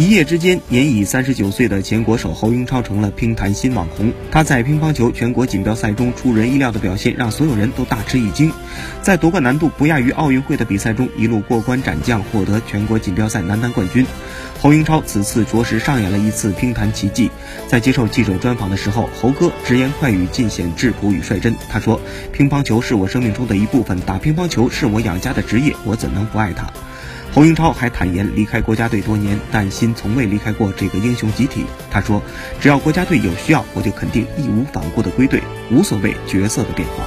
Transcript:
一夜之间，年已三十九岁的前国手侯英超成了乒坛新网红。他在乒乓球全国锦标赛中出人意料的表现，让所有人都大吃一惊。在夺冠难度不亚于奥运会的比赛中，一路过关斩将，获得全国锦标赛男单冠军。侯英超此次着实上演了一次乒坛奇迹。在接受记者专访的时候，侯哥直言快语尽显质朴与率真。他说：“乒乓球是我生命中的一部分，打乒乓球是我养家的职业，我怎能不爱它？”侯英超还坦言，离开国家队多年，但心从未离开过这个英雄集体。他说：“只要国家队有需要，我就肯定义无反顾的归队，无所谓角色的变化。”